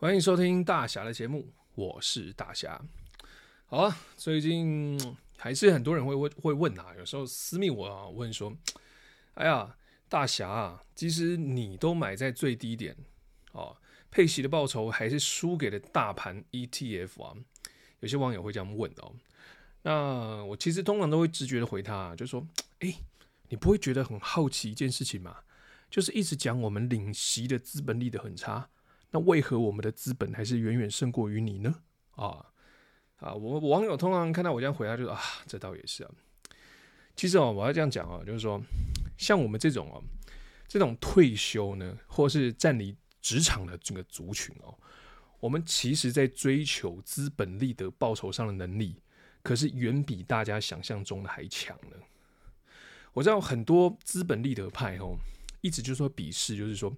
欢迎收听大侠的节目，我是大侠。好啊，最近还是很多人会问会问啊，有时候私密我啊问说：“哎呀，大侠啊，其实你都买在最低点哦，配息的报酬还是输给了大盘 ETF 啊？”有些网友会这样问哦。那我其实通常都会直觉的回他，就说：“哎，你不会觉得很好奇一件事情吗？就是一直讲我们领息的资本利得很差。”那为何我们的资本还是远远胜过于你呢？啊啊！我网友通常看到我这样回答，就说啊，这倒也是啊。其实哦，我要这样讲哦，就是说，像我们这种哦，这种退休呢，或是占离职场的这个族群哦，我们其实在追求资本利得报酬上的能力，可是远比大家想象中的还强呢。我知道很多资本利得派哦。一直就说鄙视，就是说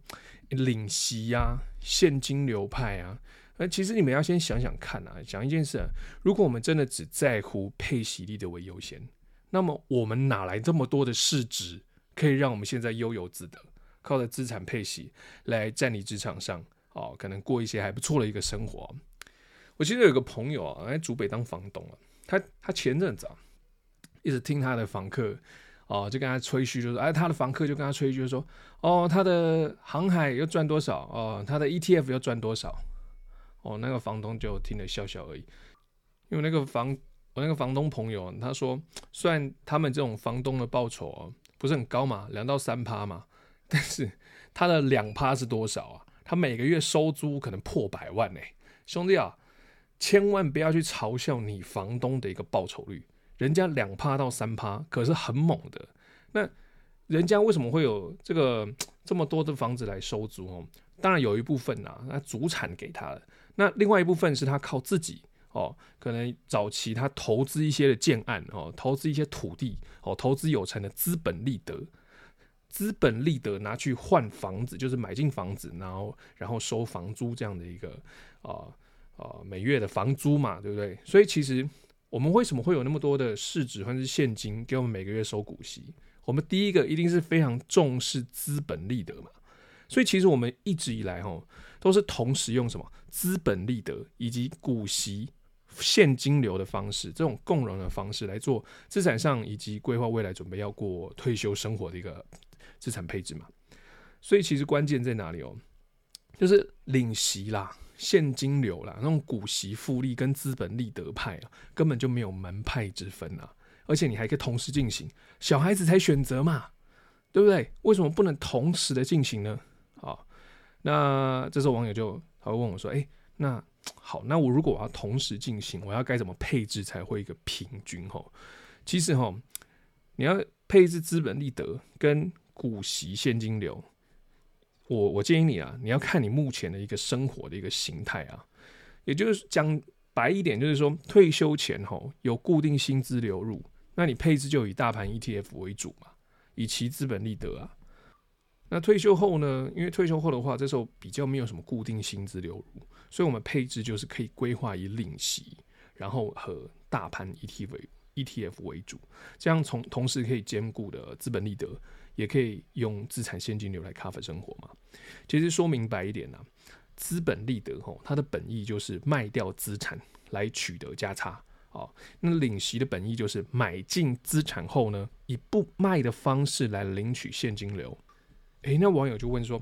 领息呀、啊、现金流派啊。那其实你们要先想想看啊，讲一件事，如果我们真的只在乎配息利得为优先，那么我们哪来这么多的市值，可以让我们现在悠游自得，靠着资产配息来站立职场上哦，可能过一些还不错的一个生活。我记得有个朋友啊，在竹北当房东啊，他他前阵子啊，一直听他的房客。哦，就跟他吹嘘，就说，哎，他的房客就跟他吹嘘，就说，哦，他的航海又赚多少，哦，他的 ETF 又赚多少，哦，那个房东就听了笑笑而已。因为那个房，我那个房东朋友，他说，虽然他们这种房东的报酬不是很高嘛，两到三趴嘛，但是他的两趴是多少啊？他每个月收租可能破百万呢，兄弟啊，千万不要去嘲笑你房东的一个报酬率。人家两趴到三趴，可是很猛的。那人家为什么会有这个 这么多的房子来收租哦？当然有一部分呐、那祖产给他的。那另外一部分是他靠自己哦，可能早期他投资一些的建案哦，投资一些土地哦，投资有成的资本利得，资本利得拿去换房子，就是买进房子，然后然后收房租这样的一个啊啊、每月的房租嘛，对不对？所以其实。我们为什么会有那么多的市值或者是现金给我们每个月收股息？我们第一个一定是非常重视资本利得嘛，所以其实我们一直以来哈都是同时用什么资本利得以及股息现金流的方式，这种共融的方式来做资产上以及规划未来准备要过退休生活的一个资产配置嘛。所以其实关键在哪里哦？就是领息啦。现金流啦，那种股息复利跟资本利得派啊，根本就没有门派之分啊，而且你还可以同时进行，小孩子才选择嘛，对不对？为什么不能同时的进行呢？好，那这时候网友就他会问我说：“哎，那 好，那我如果我要同时进行，我要该怎么配置才会一个平均？吼，其实吼，你要配置资本利得跟股息现金流。”我我建议你啊，你要看你目前的一个生活的一个形态啊，也就是讲白一点，就是说退休前吼有固定薪资流入，那你配置就以大盘 ETF 为主嘛，以其资本利得啊。那退休后呢，因为退休后的话，这时候比较没有什么固定薪资流入，所以我们配置就是可以规划以领息，然后和大盘 ETF ETF 为主，这样从同时可以兼顾的资本利得。也可以用资产现金流来 cover 生活嘛？其实说明白一点呢、啊，资本利得吼，它的本意就是卖掉资产来取得价差。好，那领息的本意就是买进资产后呢，以不卖的方式来领取现金流。诶，那网友就问说，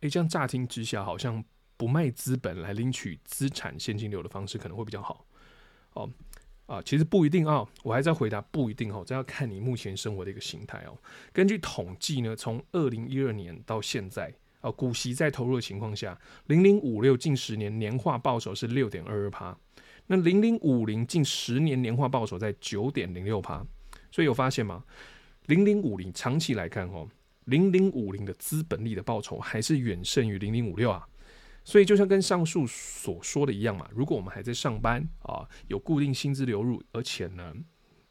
诶，这样乍听之下，好像不卖资本来领取资产现金流的方式可能会比较好。哦。啊，其实不一定啊、哦，我还在回答不一定哦，这要看你目前生活的一个形态哦。根据统计呢，从二零一二年到现在啊，股息在投入的情况下，零零五六近十年年化报酬是六点二二趴，那零零五零近十年年化报酬在九点零六趴，所以有发现吗？零零五零长期来看哦，零零五零的资本利的报酬还是远胜于零零五六啊。所以，就像跟上述所说的一样嘛，如果我们还在上班啊，有固定薪资流入，而且呢，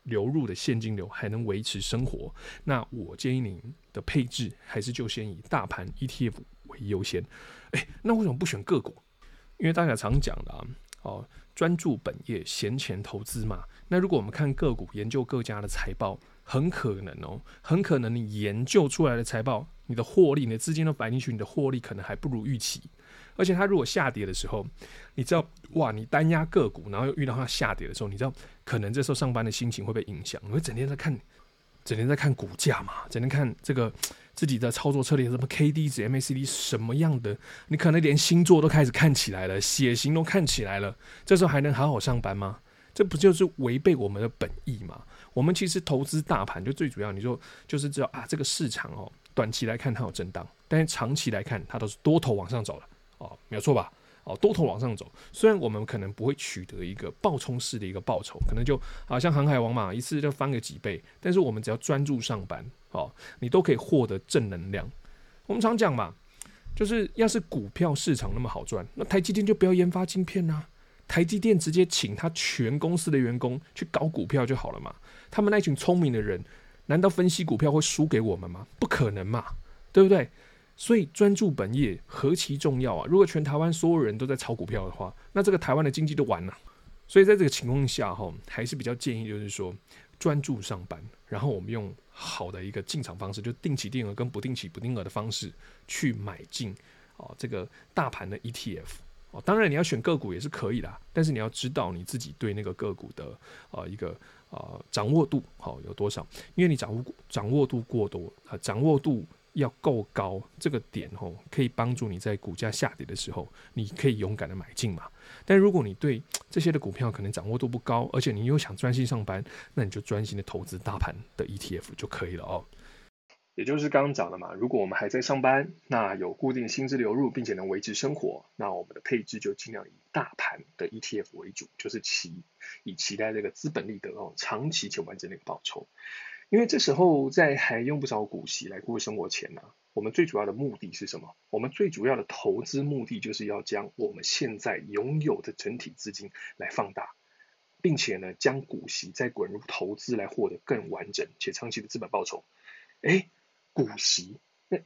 流入的现金流还能维持生活，那我建议您的配置还是就先以大盘 ETF 为优先。诶，那为什么不选个股？因为大家常讲的啊，哦，专注本业，闲钱投资嘛。那如果我们看个股，研究各家的财报，很可能哦，很可能你研究出来的财报，你的获利，你的资金都摆进去，你的获利可能还不如预期。而且它如果下跌的时候，你知道哇，你单压个股，然后又遇到它下跌的时候，你知道可能这时候上班的心情会被影响，你会整天在看，整天在看股价嘛，整天看这个自己的操作策略，什么 K D 值、M A C D 什么样的，你可能连星座都开始看起来了，血型都看起来了，这时候还能好好上班吗？这不就是违背我们的本意吗？我们其实投资大盘就最主要，你说就是知道啊，这个市场哦，短期来看它有震荡，但是长期来看它都是多头往上走了哦，没有错吧？哦，多头往上走，虽然我们可能不会取得一个暴冲式的一个报酬，可能就好像航海王嘛，一次就翻个几倍，但是我们只要专注上班，哦，你都可以获得正能量。我们常讲嘛，就是要是股票市场那么好赚，那台积电就不要研发晶片呐。台积电直接请他全公司的员工去搞股票就好了嘛？他们那群聪明的人，难道分析股票会输给我们吗？不可能嘛，对不对？所以专注本业何其重要啊！如果全台湾所有人都在炒股票的话，那这个台湾的经济都完了。所以在这个情况下，哈，还是比较建议就是说专注上班，然后我们用好的一个进场方式，就定期定额跟不定期不定额的方式去买进哦，这个大盘的 ETF。哦，当然你要选个股也是可以的，但是你要知道你自己对那个个股的呃一个呃掌握度好有多少，因为你掌握掌握度过多啊，掌握度要够高，这个点吼可以帮助你在股价下跌的时候，你可以勇敢的买进嘛。但如果你对这些的股票可能掌握度不高，而且你又想专心上班，那你就专心的投资大盘的 ETF 就可以了哦。也就是刚刚讲的嘛，如果我们还在上班，那有固定薪资流入，并且能维持生活，那我们的配置就尽量以大盘的 ETF 为主，就是期以期待这个资本利得哦，长期且完整的一个报酬。因为这时候在还用不着股息来过生活钱呢，我们最主要的目的是什么？我们最主要的投资目的就是要将我们现在拥有的整体资金来放大，并且呢，将股息再滚入投资来获得更完整且长期的资本报酬。诶。股息，那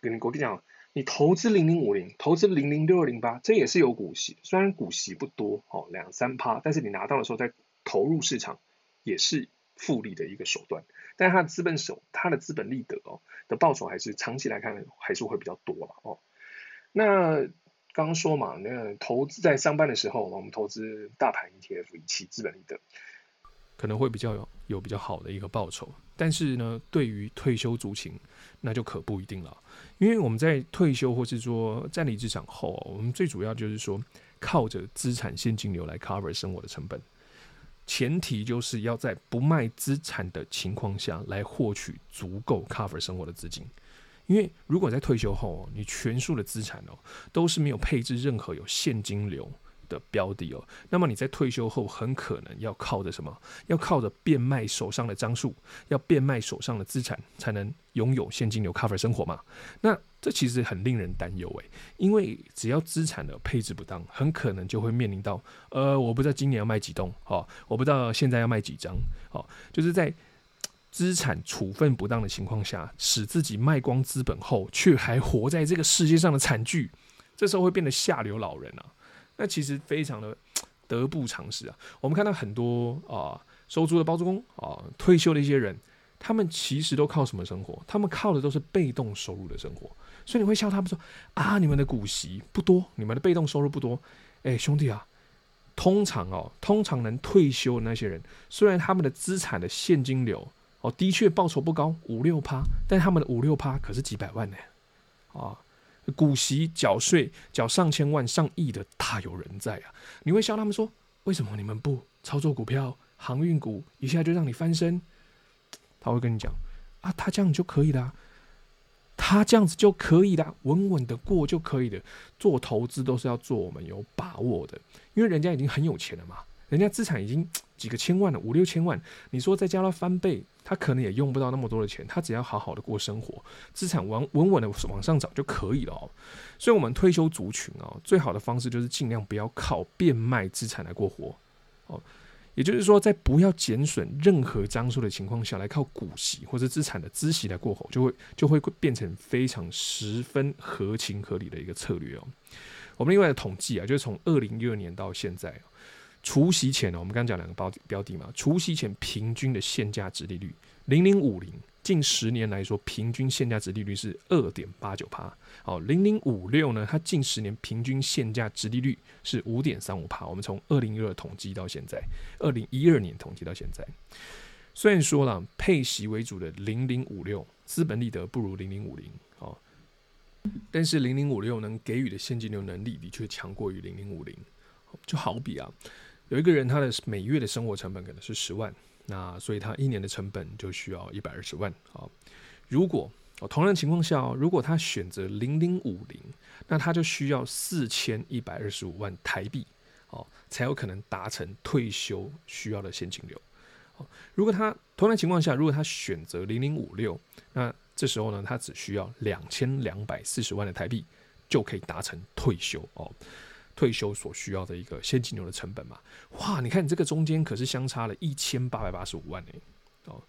跟你我跟你讲，你投资零零五零，投资零零六二零八，这也是有股息，虽然股息不多哦，两三趴，但是你拿到的时候再投入市场，也是复利的一个手段。但是它的资本手，它的资本利得哦的报酬还是长期来看还是会比较多了哦。那刚刚说嘛，那投资在上班的时候，我们投资大盘 ETF 以期资本利得。可能会比较有有比较好的一个报酬，但是呢，对于退休族群，那就可不一定了。因为我们在退休或是说站离职场后，我们最主要就是说靠着资产现金流来 cover 生活的成本，前提就是要在不卖资产的情况下来获取足够 cover 生活的资金。因为如果在退休后，你全数的资产哦都是没有配置任何有现金流。的标的哦，那么你在退休后很可能要靠着什么？要靠着变卖手上的张数，要变卖手上的资产，才能拥有现金流 cover 生活嘛？那这其实很令人担忧诶，因为只要资产的配置不当，很可能就会面临到，呃，我不知道今年要卖几栋，哦，我不知道现在要卖几张，哦，就是在资产处分不当的情况下，使自己卖光资本后，却还活在这个世界上的惨剧，这时候会变得下流老人啊！那其实非常的得不偿失啊！我们看到很多啊收租的包租公啊退休的一些人，他们其实都靠什么生活？他们靠的都是被动收入的生活。所以你会笑他们说啊，你们的股息不多，你们的被动收入不多。哎，兄弟啊，通常哦，通常能退休的那些人，虽然他们的资产的现金流哦的确报酬不高，五六趴，但他们的五六趴可是几百万呢啊！股息缴税缴上千万上亿的大有人在啊！你会笑他们说，为什么你们不操作股票航运股一下就让你翻身？他会跟你讲啊，他这样就可以了，他这样子就可以了，稳稳的过就可以了。做投资都是要做我们有把握的，因为人家已经很有钱了嘛。人家资产已经 几个千万了，五六千万。你说再加他翻倍，他可能也用不到那么多的钱。他只要好好的过生活，资产稳稳稳的往上涨就可以了哦。所以，我们退休族群哦，最好的方式就是尽量不要靠变卖资产来过活哦。也就是说，在不要减损任何张数的情况下来靠股息或者资产的孳息来过活，就会就会变成非常十分合情合理的一个策略哦。我们另外的统计啊，就是从二零一二年到现在。除夕前呢，我们刚刚讲两个标标的嘛，除夕前平均的现价殖利率零零五零，50，近十年来说，平均现价殖利率是二点八九帕。好，零零五六呢，它近十年平均现价殖利率是五点三五帕。我们从二零一二统计到现在，二零一二年统计到现在，虽然说了配息为主的零零五六资本利得不如零零五零，好，但是零零五六能给予的现金流能力的确强过于零零五零。就好比啊，有一个人他的每月的生活成本可能是十万。那所以他一年的成本就需要一百二十万啊。如果哦同样的情况下，如果他选择零零五零，那他就需要四千一百二十五万台币哦，才有可能达成退休需要的现金流。如果他同样的情况下，如果他选择零零五六，那这时候呢，他只需要两千两百四十万的台币就可以达成退休哦。退休所需要的一个现金流的成本嘛，哇，你看你这个中间可是相差了一千八百八十五万呢，哦，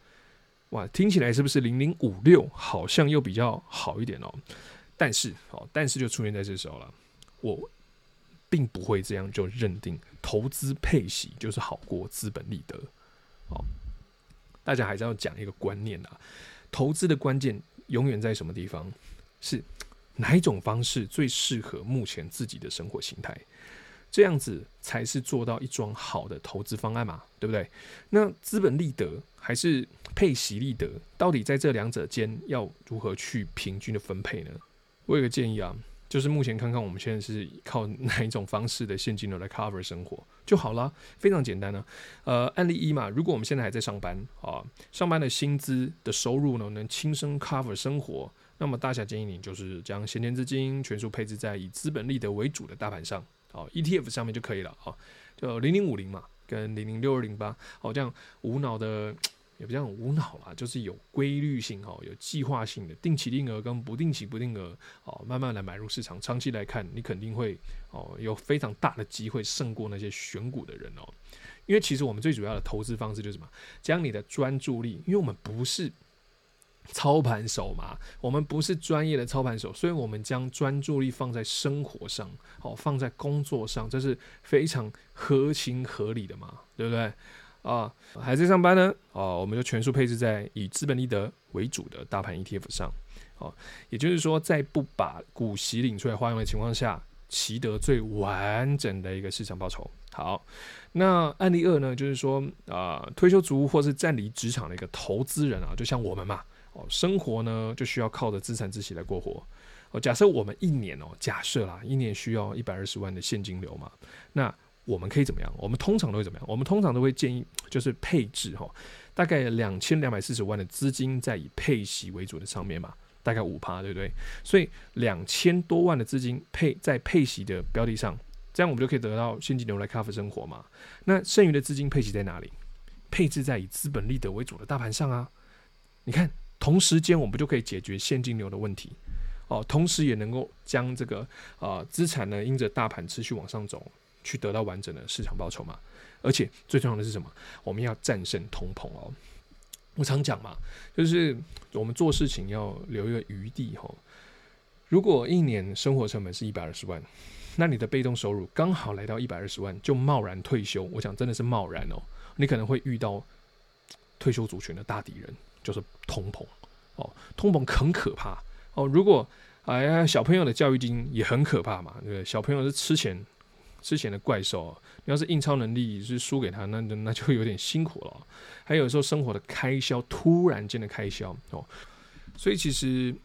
哇，听起来是不是零零五六好像又比较好一点哦？但是哦，但是就出现在这时候了，我并不会这样就认定投资配息就是好过资本利得，哦，大家还是要讲一个观念啊，投资的关键永远在什么地方？是。哪一种方式最适合目前自己的生活形态？这样子才是做到一桩好的投资方案嘛，对不对？那资本利得还是配息利得，到底在这两者间要如何去平均的分配呢？我有个建议啊，就是目前看看我们现在是靠哪一种方式的现金流来 cover 生活就好了，非常简单呢、呃，案例一嘛，如果我们现在还在上班啊，上班的薪资的收入呢，能轻松 cover 生活。那么大侠建议你就是将闲钱资金全数配置在以资本利得为主的大盘上，好，ETF 上面就可以了，哦，就零零五零嘛，跟零零六二零八，好，这样无脑的，也不叫无脑啦，就是有规律性，哦，有计划性的定期定额跟不定期不定额，哦，慢慢来买入市场，长期来看，你肯定会，哦，有非常大的机会胜过那些选股的人哦，因为其实我们最主要的投资方式就是什么，将你的专注力，因为我们不是。操盘手嘛，我们不是专业的操盘手，所以我们将专注力放在生活上，好，放在工作上，这是非常合情合理的嘛，对不对？啊，还在上班呢，哦，我们就全数配置在以资本利得为主的大盘 ETF 上，哦，也就是说，在不把股息领出来花用的情况下，取得最完整的一个市场报酬。好，那案例二呢，就是说啊，退休族或是暂离职场的一个投资人啊，就像我们嘛。哦，生活呢就需要靠着资产自息来过活。哦，假设我们一年哦，假设啦，一年需要一百二十万的现金流嘛，那我们可以怎么样？我们通常都会怎么样？我们通常都会建议就是配置哈，大概两千两百四十万的资金在以配息为主的上面嘛，大概五趴，对不对？所以两千多万的资金配在配息的标的上，这样我们就可以得到现金流来 cover 生活嘛。那剩余的资金配息在哪里？配置在以资本利得为主的大盘上啊，你看。同时间，我们就可以解决现金流的问题，哦，同时也能够将这个啊资产呢，因着大盘持续往上走，去得到完整的市场报酬嘛。而且最重要的是什么？我们要战胜通膨哦。我常讲嘛，就是我们做事情要留一个余地哈。如果一年生活成本是一百二十万，那你的被动收入刚好来到一百二十万，就贸然退休，我想真的是贸然哦，你可能会遇到退休族群的大敌人。就是通膨哦，通膨很可怕哦。如果哎呀，小朋友的教育金也很可怕嘛，对不对？小朋友是吃钱吃钱的怪兽，你要是印钞能力是输给他，那那就有点辛苦了。还有时候生活的开销，突然间的开销哦，所以其实。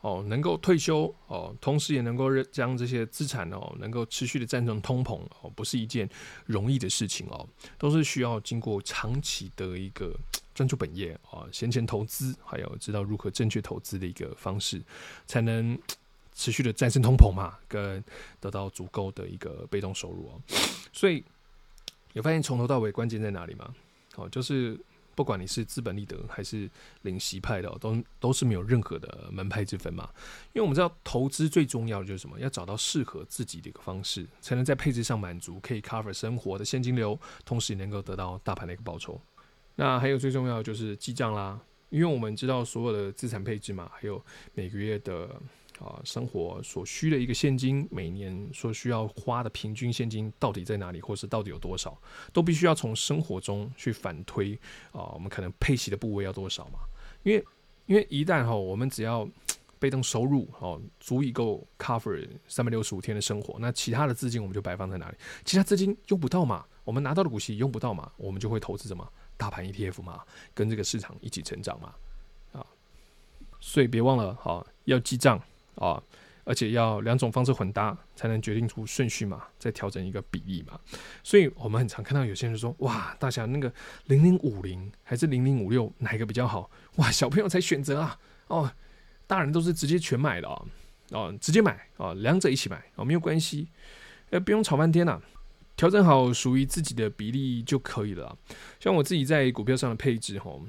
哦，能够退休哦，同时也能够将这些资产哦，能够持续的战胜通膨哦，不是一件容易的事情哦，都是需要经过长期的一个专注本业啊，闲钱投资，还有知道如何正确投资的一个方式，才能持续的战胜通膨嘛，跟得到足够的一个被动收入哦。所以有发现从头到尾关键在哪里吗？哦，就是。不管你是资本利得还是领息派的，都都是没有任何的门派之分嘛。因为我们知道投资最重要的就是什么？要找到适合自己的一个方式，才能在配置上满足，可以 cover 生活的现金流，同时也能够得到大盘的一个报酬。那还有最重要的就是记账啦，因为我们知道所有的资产配置嘛，还有每个月的。啊，生活所需的一个现金，每年所需要花的平均现金到底在哪里，或是到底有多少，都必须要从生活中去反推啊。我们可能配息的部位要多少嘛？因为因为一旦哈，我们只要被动收入哦，足以够 cover 三百六十五天的生活，那其他的资金我们就摆放在哪里？其他资金用不到嘛，我们拿到的股息用不到嘛，我们就会投资什么大盘 ETF 嘛，跟这个市场一起成长嘛，啊，所以别忘了哈，要记账啊。而且要两种方式混搭，才能决定出顺序嘛，再调整一个比例嘛。所以我们很常看到有些人说：“哇，大侠那个零零五零还是零零五六，哪一个比较好？”哇，小朋友才选择啊！哦，大人都是直接全买的啊！哦，直接买啊，两者一起买哦，没有关系，呃，不用吵半天呐，调整好属于自己的比例就可以了。像我自己在股票上的配置吼。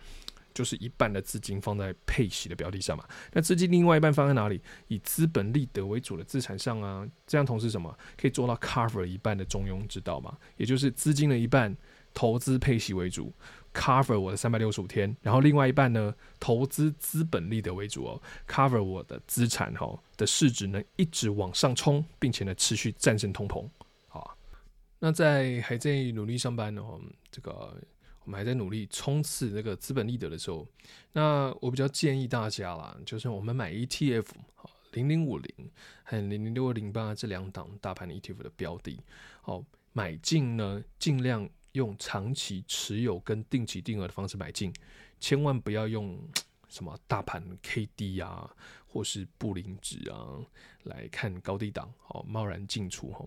就是一半的资金放在配息的标的上嘛，那资金另外一半放在哪里？以资本利得为主的资产上啊，这样同时什么可以做到 cover 一半的中庸之道嘛？也就是资金的一半投资配息为主，cover 我的三百六十五天，然后另外一半呢，投资资本利得为主哦，cover 我的资产哈的市值能一直往上冲，并且呢持续战胜通膨。好，那在还在努力上班呢，这个。我们还在努力冲刺那个资本利得的时候，那我比较建议大家啦，就是我们买 ETF，好，零零五零和零零六二零八这两档大盘 ETF 的标的，好，买进呢，尽量用长期持有跟定期定额的方式买进，千万不要用什么大盘 KD 啊，或是布林值啊来看高低档，好，贸然进出哈。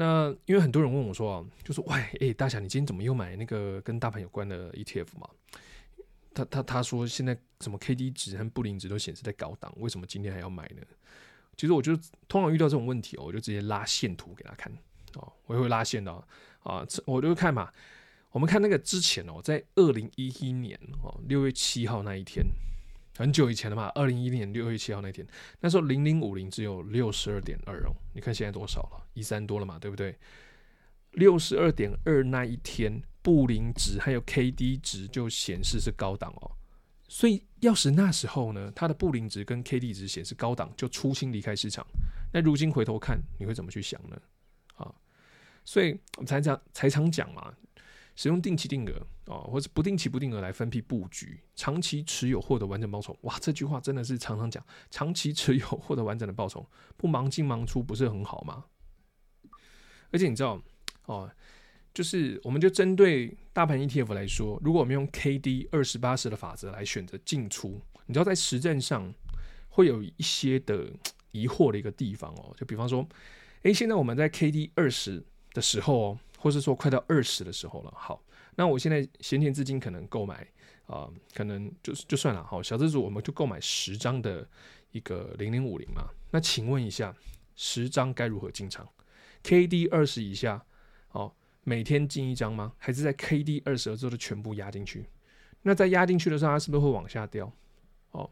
那因为很多人问我说啊，就说喂，哎、大侠，你今天怎么又买那个跟大盘有关的 ETF 嘛？他他他说现在什么 KD 值和布林值都显示在高档，为什么今天还要买呢？其实我就通常遇到这种问题哦，我就直接拉线图给他看哦，我也会拉线的哦啊，我就会看嘛。我们看那个之前哦，在二零一一年哦六月七号那一天。很久以前了嘛，二零一一年六月七号那天，那时候零零五零只有六十二点二哦，你看现在多少了？一三多了嘛，对不对？六十二点二那一天，布林值还有 KD 值就显示是高档哦，所以要是那时候呢，它的布林值跟 KD 值显示高档，就出清离开市场。那如今回头看，你会怎么去想呢？啊，所以我们才常才常讲嘛。使用定期定额啊，或者不定期不定额来分批布局，长期持有获得完整报酬。哇，这句话真的是常常讲，长期持有获得完整的报酬，不忙进忙出不是很好吗？而且你知道哦，就是我们就针对大盘 ETF 来说，如果我们用 KD 二十八十的法则来选择进出，你知道在实战上会有一些的疑惑的一个地方哦，就比方说，诶，现在我们在 KD 二十的时候哦。或是说快到二十的时候了，好，那我现在闲钱资金可能购买啊、可能就就算了，好，小资族我们就购买十张的一个零零五零嘛。那请问一下，十张该如何进场？KD 二十以下，哦，每天进一张吗？还是在 KD 二十之后的全部压进去？那在压进去的时候，它是不是会往下掉？哦，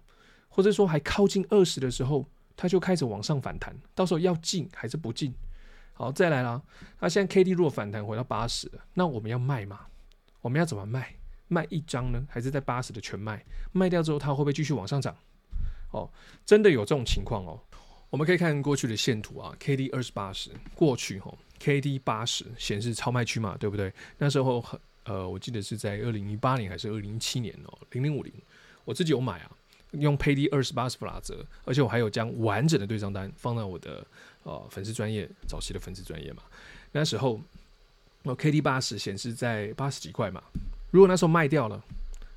或者说还靠近二十的时候，它就开始往上反弹，到时候要进还是不进？好，再来啦。那现在 K D 如果反弹回到八十，那我们要卖吗？我们要怎么卖？卖一张呢？还是在八十的全卖？卖掉之后，它会不会继续往上涨？哦，真的有这种情况哦。我们可以看过去的线图啊，K D 二十八十过去哦，K D 八十显示超卖区嘛，对不对？那时候很呃，我记得是在二零一八年还是二零一七年哦，零零五零，我自己有买啊。用 K D 二十八是不打折，而且我还有将完整的对账单放在我的呃粉丝专业早期的粉丝专业嘛。那时候我 K D 八十显示在八十几块嘛。如果那时候卖掉了，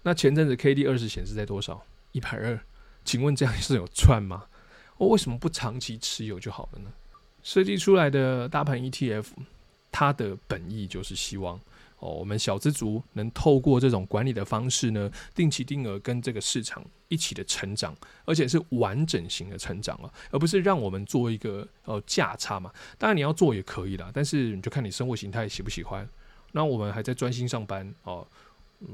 那前阵子 K D 二十显示在多少？一百二。请问这样是有赚吗？我为什么不长期持有就好了呢？设计出来的大盘 E T F，它的本意就是希望。哦，我们小资族能透过这种管理的方式呢，定期定额跟这个市场一起的成长，而且是完整型的成长啊，而不是让我们做一个呃价差嘛。当然你要做也可以啦，但是你就看你生活形态喜不喜欢。那我们还在专心上班哦，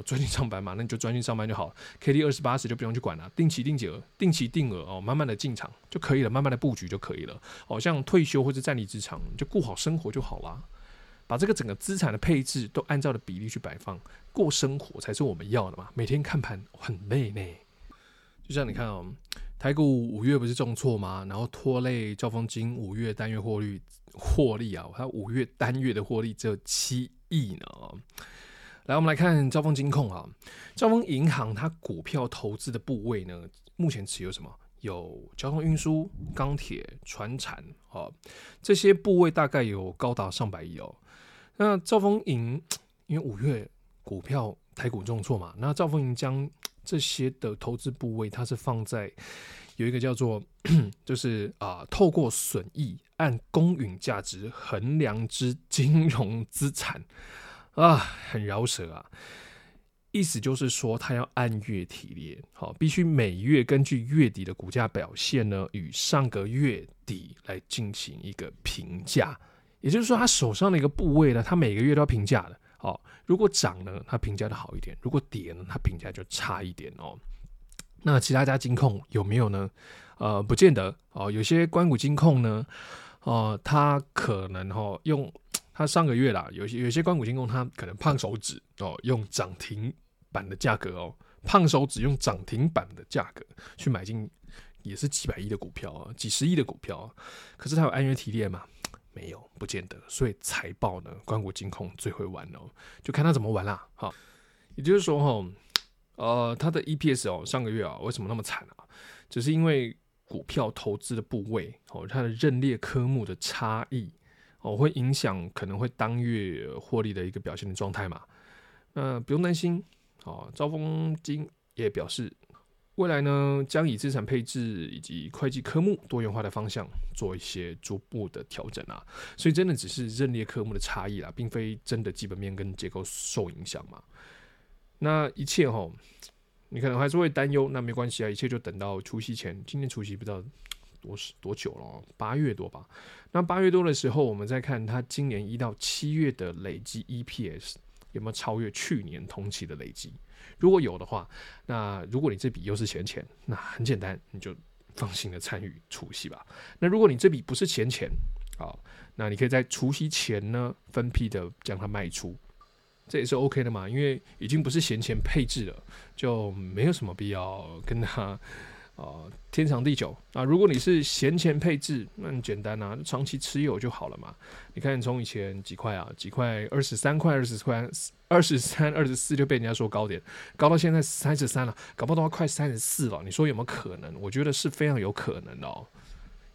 专心上班嘛，那你就专心上班就好。KD 二十八十就不用去管了，定期定额、定期定额哦，慢慢的进场就可以了，慢慢的布局就可以了。哦，像退休或者暂离职场，就顾好生活就好啦。把这个整个资产的配置都按照的比例去摆放，过生活才是我们要的嘛。每天看盘很累呢，就像你看哦，台股五月不是重挫吗？然后拖累兆丰金五月单月获利获利啊，它五月单月的获利只有七亿呢。来，我们来看兆丰金控啊，兆丰银行它股票投资的部位呢，目前持有什么？有交通运输、钢铁、船产啊，这些部位大概有高达上百亿哦。那兆丰银，因为五月股票台股重挫嘛，那兆丰银将这些的投资部位，它是放在有一个叫做，就是啊，透过损益按公允价值衡量之金融资产。啊，很饶舌啊！意思就是说，它要按月提列，好，必须每月根据月底的股价表现呢，与上个月底来进行一个评价。也就是说，他手上的一个部位呢，他每个月都要评价的。哦，如果涨呢，他评价的好一点；如果跌呢，他评价就差一点哦。那其他家金控有没有呢？呃，不见得哦。有些关谷金控呢，呃，他可能哦用。他上个月啦，有些有些关谷金控，他可能胖手指哦，用涨停板的价格哦，胖手指用涨停板的价格去买进，也是几百亿的股票啊，几十亿的股票啊。可是他有按月提列嘛？没有，不见得。所以财报呢，关谷金控最会玩哦，就看他怎么玩啦。好，也就是说哈，呃，他的 EPS 哦，上个月啊，为什么那么惨啊？只是因为股票投资的部位哦，它的认列科目的差异。哦，会影响可能会当月获利的一个表现的状态嘛？那不用担心。哦，兆丰金也表示，未来呢将以资产配置以及会计科目多元化的方向做一些逐步的调整啊。所以真的只是认列科目的差异啦，并非真的基本面跟结构受影响嘛。那一切哈，你可能还是会担忧，那没关系啊，一切就等到除夕前。今年除夕不知道。多多久了？八月多吧。那八月多的时候，我们再看它今年一到七月的累计 EPS 有没有超越去年同期的累计？如果有的话，那如果你这笔又是闲钱，那很简单，你就放心的参与除夕吧。那如果你这笔不是闲钱，好，那你可以在除夕前呢分批的将它卖出，这也是 OK 的嘛，因为已经不是闲钱配置了，就没有什么必要跟它。啊，天长地久啊！如果你是闲钱配置，那很简单啊，长期持有就好了嘛。你看，从以前几块啊，几块二十三块、二十块、二十三、二十四就被人家说高点，高到现在三十三了，搞不好快三十四了。你说有没有可能？我觉得是非常有可能的哦。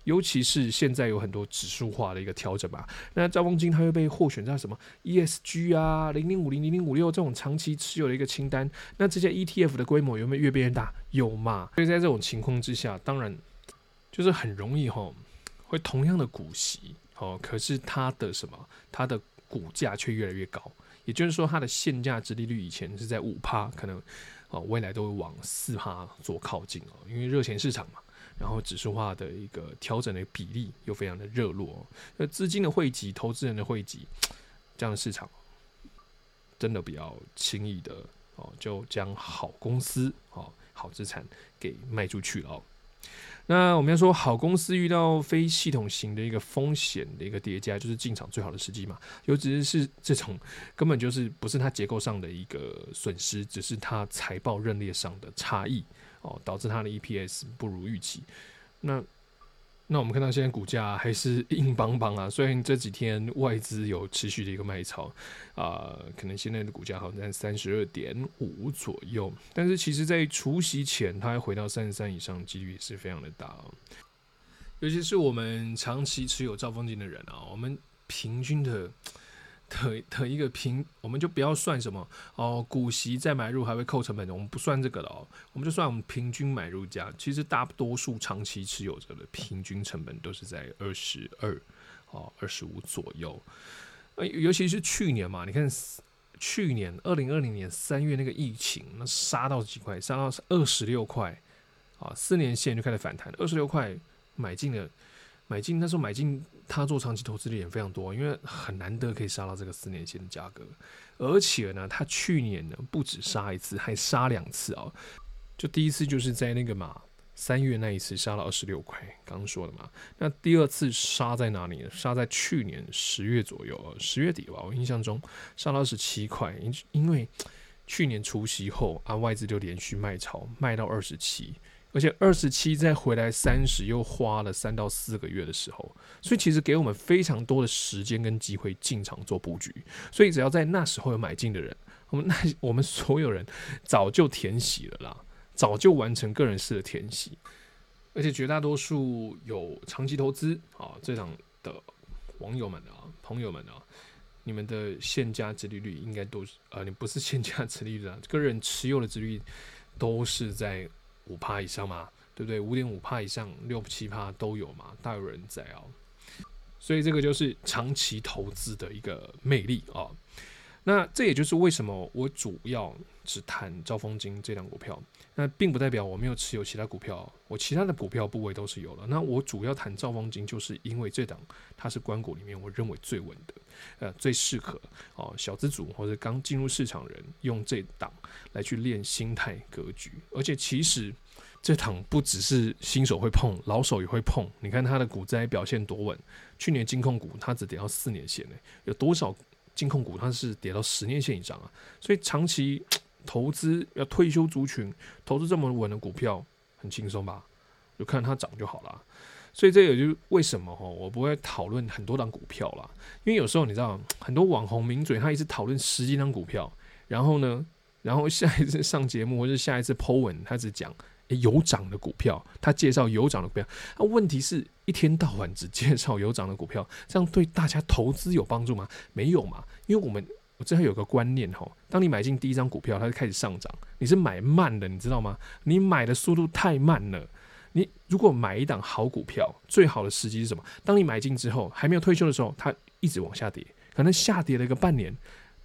尤其是现在有很多指数化的一个调整吧，那兆丰金它又被获选在什么 ESG 啊、零零五零、零零五六这种长期持有的一个清单，那这些 ETF 的规模有没有越变越大？有嘛？所以在这种情况之下，当然就是很容易哈，会同样的股息哦，可是它的什么，它的股价却越来越高，也就是说它的现价值利率以前是在五趴，可能哦未来都会往四趴做靠近哦，因为热钱市场嘛。然后指数化的一个调整的比例又非常的热络，那资金的汇集、投资人的汇集，这样的市场真的比较轻易的哦，就将好公司、哦好资产给卖出去了哦。那我们要说，好公司遇到非系统型的一个风险的一个叠加，就是进场最好的时机嘛。尤其是这种根本就是不是它结构上的一个损失，只是它财报认列上的差异。哦，导致它的 EPS 不如预期。那那我们看到现在股价还是硬邦邦啊，虽然这几天外资有持续的一个卖超啊、可能现在的股价好像在三十二点五左右，但是其实在除夕前，它还回到三十三以上，几率也是非常的大哦。尤其是我们长期持有兆丰金的人啊，我们平均的。的的一个平，我们就不要算什么哦，股息再买入还会扣成本的，我们不算这个了哦，我们就算我们平均买入价，其实大多数长期持有者的平均成本都是在二十二哦，二十五左右。呃，尤其是去年嘛，你看去年二零二零年三月那个疫情，那杀到几块，杀到二十六块啊，四年线就开始反弹，二十六块买进了。买进那时候买进，他做长期投资的人非常多，因为很难得可以杀到这个四年线的价格，而且呢，他去年呢不止杀一次，还杀两次啊！就第一次就是在那个嘛三月那一次杀了二十六块，刚刚说的嘛。那第二次杀在哪里呢？杀在去年十月左右，十月底吧，我印象中杀了二十七块，因因为去年除夕后啊，外资就连续卖超，卖到二十七。而且二十七再回来三十，又花了三到四个月的时候，所以其实给我们非常多的时间跟机会进场做布局。所以只要在那时候有买进的人，我们那我们所有人早就填息了啦，早就完成个人式的填息，而且绝大多数有长期投资啊，这场的网友们啊、朋友们啊，你们的现价殖利率应该都是呃，你不是现价殖利率啊，个人持有的殖利率都是在五趴以上嘛，对不对？五点五趴以上，六七趴都有嘛，大有人在哦。所以这个就是长期投资的一个魅力啊。那这也就是为什么我主要只谈兆丰金这档股票。那并不代表我没有持有其他股票，我其他的股票部位都是有了。那我主要谈兆丰金，就是因为这档它是关股里面我认为最稳的，呃，最适合哦小资主或者刚进入市场人用这档来去练心态格局。而且其实这档不只是新手会碰，老手也会碰。你看它的股灾表现多稳，去年金控股它只跌到四年线呢，有多少？金控股它是跌到十年线以上啊，所以长期投资要退休族群投资这么稳的股票很轻松吧？就看它涨就好了。所以这也就是为什么哈，我不会讨论很多档股票啦，因为有时候你知道很多网红名嘴他一直讨论十几档股票，然后呢，然后下一次上节目或者下一次 Po 文他只讲。有涨的股票，他介绍有涨的股票。那问题是一天到晚只介绍有涨的股票，这样对大家投资有帮助吗？没有嘛。因为我们我这还有个观念哈，当你买进第一张股票，它就开始上涨，你是买慢的，你知道吗？你买的速度太慢了。你如果买一档好股票，最好的时机是什么？当你买进之后，还没有退休的时候，它一直往下跌，可能下跌了一个半年，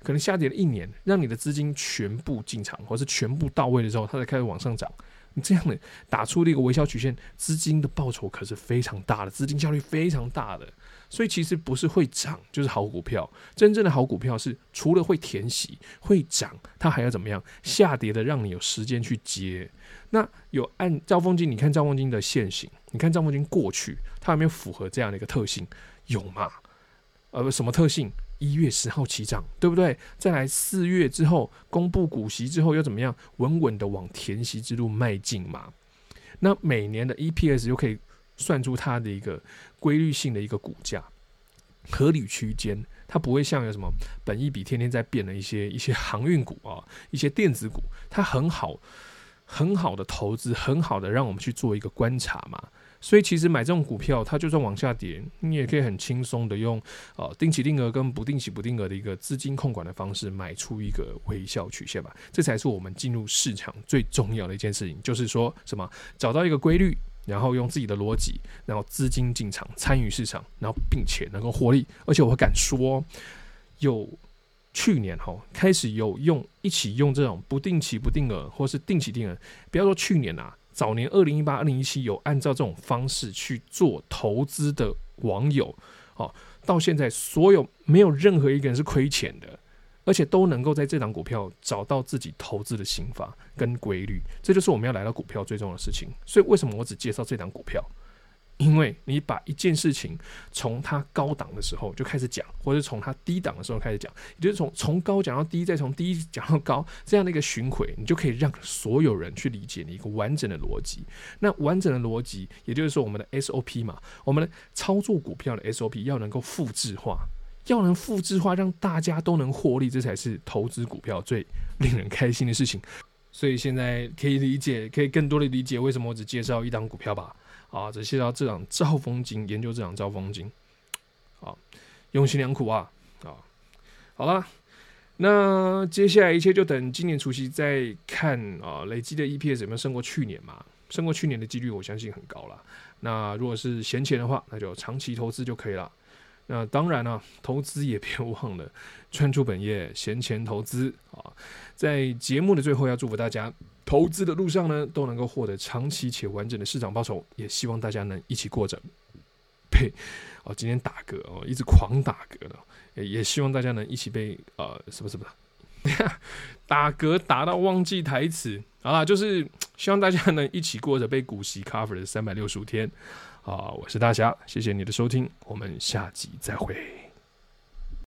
可能下跌了一年，让你的资金全部进场，或是全部到位的时候，它才开始往上涨。你这样的打出的一个微笑曲线，资金的报酬可是非常大的，资金效率非常大的。所以其实不是会涨就是好股票，真正的好股票是除了会填息、会涨，它还要怎么样？下跌的让你有时间去接。那有按兆丰金，你看兆丰金的线型，你看兆丰金过去，它有没有符合这样的一个特性？有吗？呃，什么特性？一月十号起涨，对不对？再来四月之后公布股息之后又怎么样？稳稳的往填息之路迈进嘛。那每年的 EPS 又可以算出它的一个规律性的一个股价合理区间，它不会像有什么本一比天天在变的一些一些航运股啊，一些电子股，它很好很好的投资，很好的让我们去做一个观察嘛。所以其实买这种股票，它就算往下跌，你也可以很轻松的用呃定期定额跟不定期不定额的一个资金控管的方式买出一个微笑曲线吧。这才是我们进入市场最重要的一件事情，就是说什么找到一个规律，然后用自己的逻辑，然后资金进场参与市场，然后并且能够获利。而且我敢说，有去年哈开始有用一起用这种不定期不定额或是定期定额，不要说去年啊。早年二零一八、二零一七有按照这种方式去做投资的网友，哦，到现在所有没有任何一个人是亏钱的，而且都能够在这档股票找到自己投资的心法跟规律，这就是我们要来到股票最重要的事情。所以为什么我只介绍这档股票？因为你把一件事情从它高档的时候就开始讲，或者从它低档的时候开始讲，也就是从从高讲到低，再从低讲到高，这样的一个巡回，你就可以让所有人去理解你一个完整的逻辑。那完整的逻辑，也就是说我们的 SOP 嘛，我们的操作股票的 SOP 要能够复制化，要能复制化，让大家都能获利，这才是投资股票最令人开心的事情。所以现在可以理解，可以更多的理解为什么我只介绍一档股票吧。啊，只介绍这档兆丰金，研究这档兆丰金，啊，用心良苦啊，啊，好了，那接下来一切就等今年除夕再看啊，累积的 EPS 有没有胜过去年嘛？胜过去年的几率我相信很高了。那如果是闲钱的话，那就长期投资就可以了。那当然了、投资也别忘了专注本业，闲钱投资啊。在节目的最后，要祝福大家投资的路上呢，都能够获得长期且完整的市场报酬。也希望大家能一起过着。呸！哦，今天打嗝哦，一直狂打嗝的。也也希望大家能一起被呃什么什么 打嗝打到忘记台词。好啦，就是希望大家能一起过着被股息 cover 的三百六十五天。啊，我是大侠，谢谢你的收听，我们下集再会。